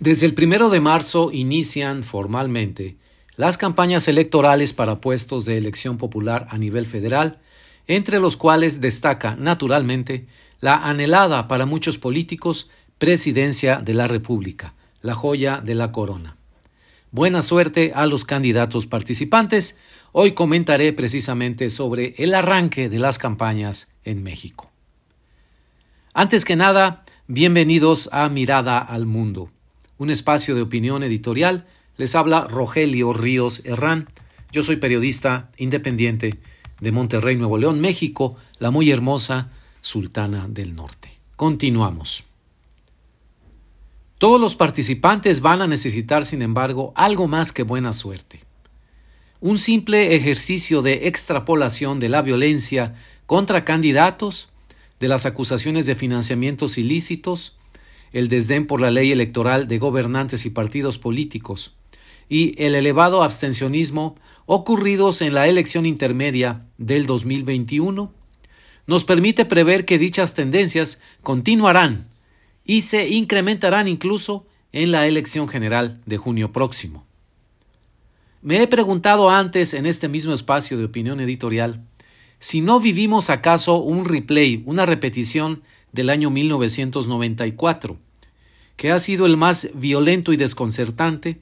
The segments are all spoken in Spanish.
Desde el primero de marzo inician formalmente las campañas electorales para puestos de elección popular a nivel federal, entre los cuales destaca, naturalmente, la anhelada para muchos políticos presidencia de la República, la joya de la corona. Buena suerte a los candidatos participantes. Hoy comentaré precisamente sobre el arranque de las campañas en México. Antes que nada, bienvenidos a Mirada al Mundo un espacio de opinión editorial. Les habla Rogelio Ríos Herrán. Yo soy periodista independiente de Monterrey, Nuevo León, México, la muy hermosa Sultana del Norte. Continuamos. Todos los participantes van a necesitar, sin embargo, algo más que buena suerte. Un simple ejercicio de extrapolación de la violencia contra candidatos, de las acusaciones de financiamientos ilícitos, el desdén por la ley electoral de gobernantes y partidos políticos, y el elevado abstencionismo ocurridos en la elección intermedia del 2021, nos permite prever que dichas tendencias continuarán y se incrementarán incluso en la elección general de junio próximo. Me he preguntado antes en este mismo espacio de opinión editorial si no vivimos acaso un replay, una repetición del año 1994, que ha sido el más violento y desconcertante,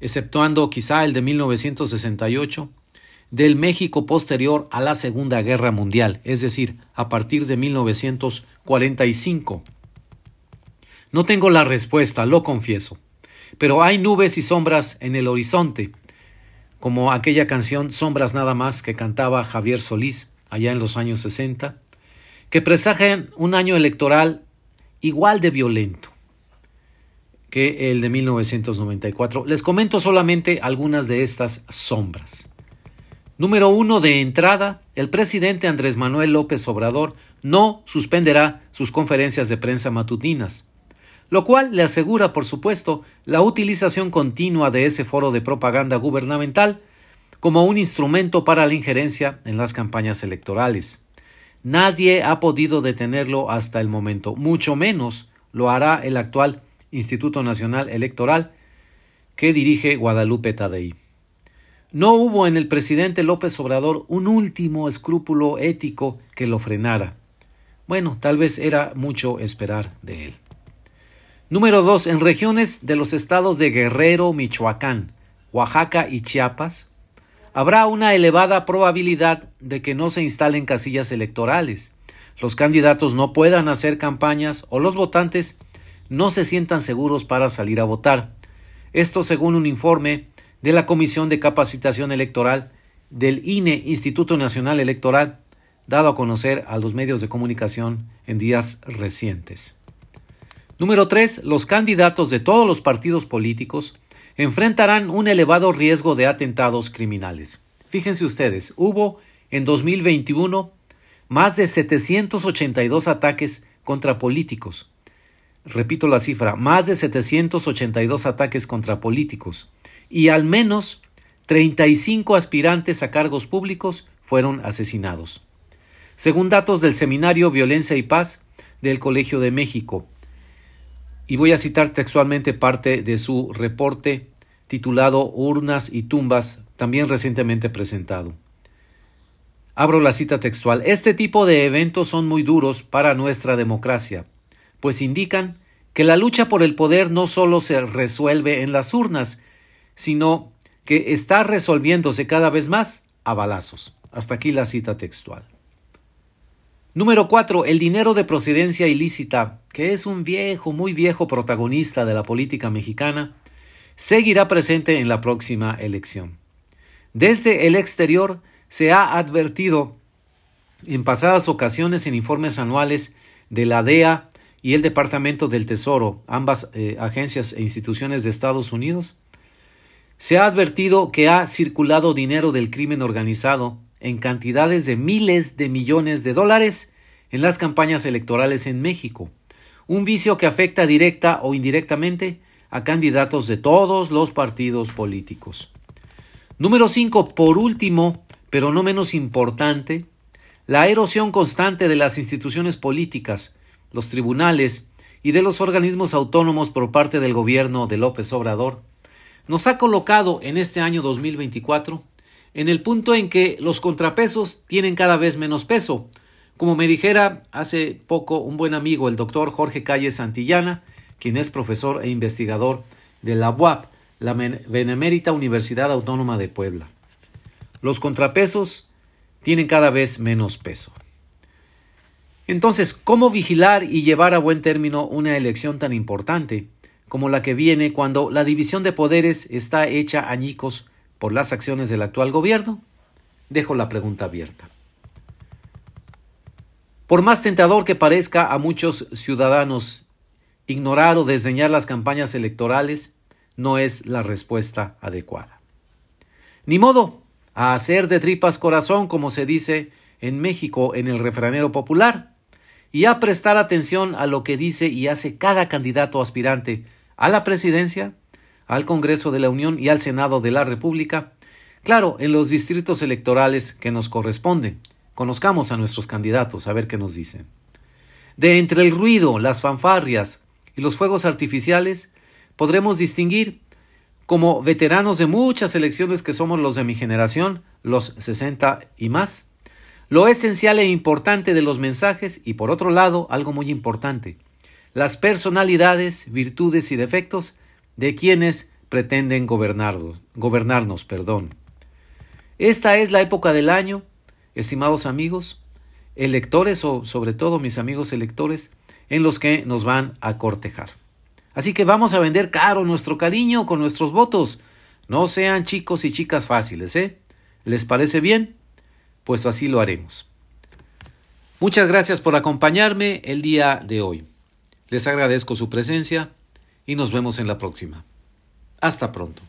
exceptuando quizá el de 1968, del México posterior a la Segunda Guerra Mundial, es decir, a partir de 1945. No tengo la respuesta, lo confieso, pero hay nubes y sombras en el horizonte, como aquella canción Sombras nada más que cantaba Javier Solís allá en los años 60, que presagian un año electoral igual de violento que el de 1994. Les comento solamente algunas de estas sombras. Número uno de entrada, el presidente Andrés Manuel López Obrador no suspenderá sus conferencias de prensa matutinas, lo cual le asegura, por supuesto, la utilización continua de ese foro de propaganda gubernamental como un instrumento para la injerencia en las campañas electorales. Nadie ha podido detenerlo hasta el momento, mucho menos lo hará el actual Instituto Nacional Electoral que dirige Guadalupe Tadei. No hubo en el presidente López Obrador un último escrúpulo ético que lo frenara. Bueno, tal vez era mucho esperar de él. Número dos, En regiones de los estados de Guerrero, Michoacán, Oaxaca y Chiapas, habrá una elevada probabilidad de que no se instalen casillas electorales, los candidatos no puedan hacer campañas o los votantes no se sientan seguros para salir a votar. Esto según un informe de la Comisión de Capacitación Electoral del INE, Instituto Nacional Electoral, dado a conocer a los medios de comunicación en días recientes. Número 3. Los candidatos de todos los partidos políticos enfrentarán un elevado riesgo de atentados criminales. Fíjense ustedes, hubo en 2021 más de 782 ataques contra políticos. Repito la cifra, más de 782 ataques contra políticos y al menos 35 aspirantes a cargos públicos fueron asesinados. Según datos del Seminario Violencia y Paz del Colegio de México, y voy a citar textualmente parte de su reporte titulado Urnas y tumbas, también recientemente presentado. Abro la cita textual. Este tipo de eventos son muy duros para nuestra democracia, pues indican que la lucha por el poder no solo se resuelve en las urnas, sino que está resolviéndose cada vez más a balazos. Hasta aquí la cita textual. Número 4. El dinero de procedencia ilícita, que es un viejo, muy viejo protagonista de la política mexicana, seguirá presente en la próxima elección. Desde el exterior se ha advertido en pasadas ocasiones en informes anuales de la DEA y el Departamento del Tesoro, ambas eh, agencias e instituciones de Estados Unidos, se ha advertido que ha circulado dinero del crimen organizado en cantidades de miles de millones de dólares en las campañas electorales en México, un vicio que afecta directa o indirectamente a candidatos de todos los partidos políticos. Número 5. Por último, pero no menos importante, la erosión constante de las instituciones políticas, los tribunales y de los organismos autónomos por parte del gobierno de López Obrador, nos ha colocado en este año 2024 en el punto en que los contrapesos tienen cada vez menos peso. Como me dijera hace poco un buen amigo, el doctor Jorge Calle Santillana, quien es profesor e investigador de la UAP, la Benemérita Universidad Autónoma de Puebla. Los contrapesos tienen cada vez menos peso. Entonces, ¿cómo vigilar y llevar a buen término una elección tan importante como la que viene cuando la división de poderes está hecha añicos por las acciones del actual gobierno? Dejo la pregunta abierta. Por más tentador que parezca a muchos ciudadanos ignorar o desdeñar las campañas electorales, no es la respuesta adecuada. Ni modo, a hacer de tripas corazón, como se dice en México en el refranero popular, y a prestar atención a lo que dice y hace cada candidato aspirante a la presidencia, al Congreso de la Unión y al Senado de la República, claro, en los distritos electorales que nos corresponden. Conozcamos a nuestros candidatos, a ver qué nos dicen. De entre el ruido, las fanfarrias y los fuegos artificiales, podremos distinguir como veteranos de muchas elecciones que somos los de mi generación, los 60 y más, lo esencial e importante de los mensajes y por otro lado, algo muy importante, las personalidades, virtudes y defectos de quienes pretenden gobernarnos, gobernarnos, perdón. Esta es la época del año, estimados amigos, electores o sobre todo mis amigos electores, en los que nos van a cortejar. Así que vamos a vender caro nuestro cariño con nuestros votos. No sean chicos y chicas fáciles, ¿eh? ¿Les parece bien? pues así lo haremos. Muchas gracias por acompañarme el día de hoy. Les agradezco su presencia y nos vemos en la próxima. Hasta pronto.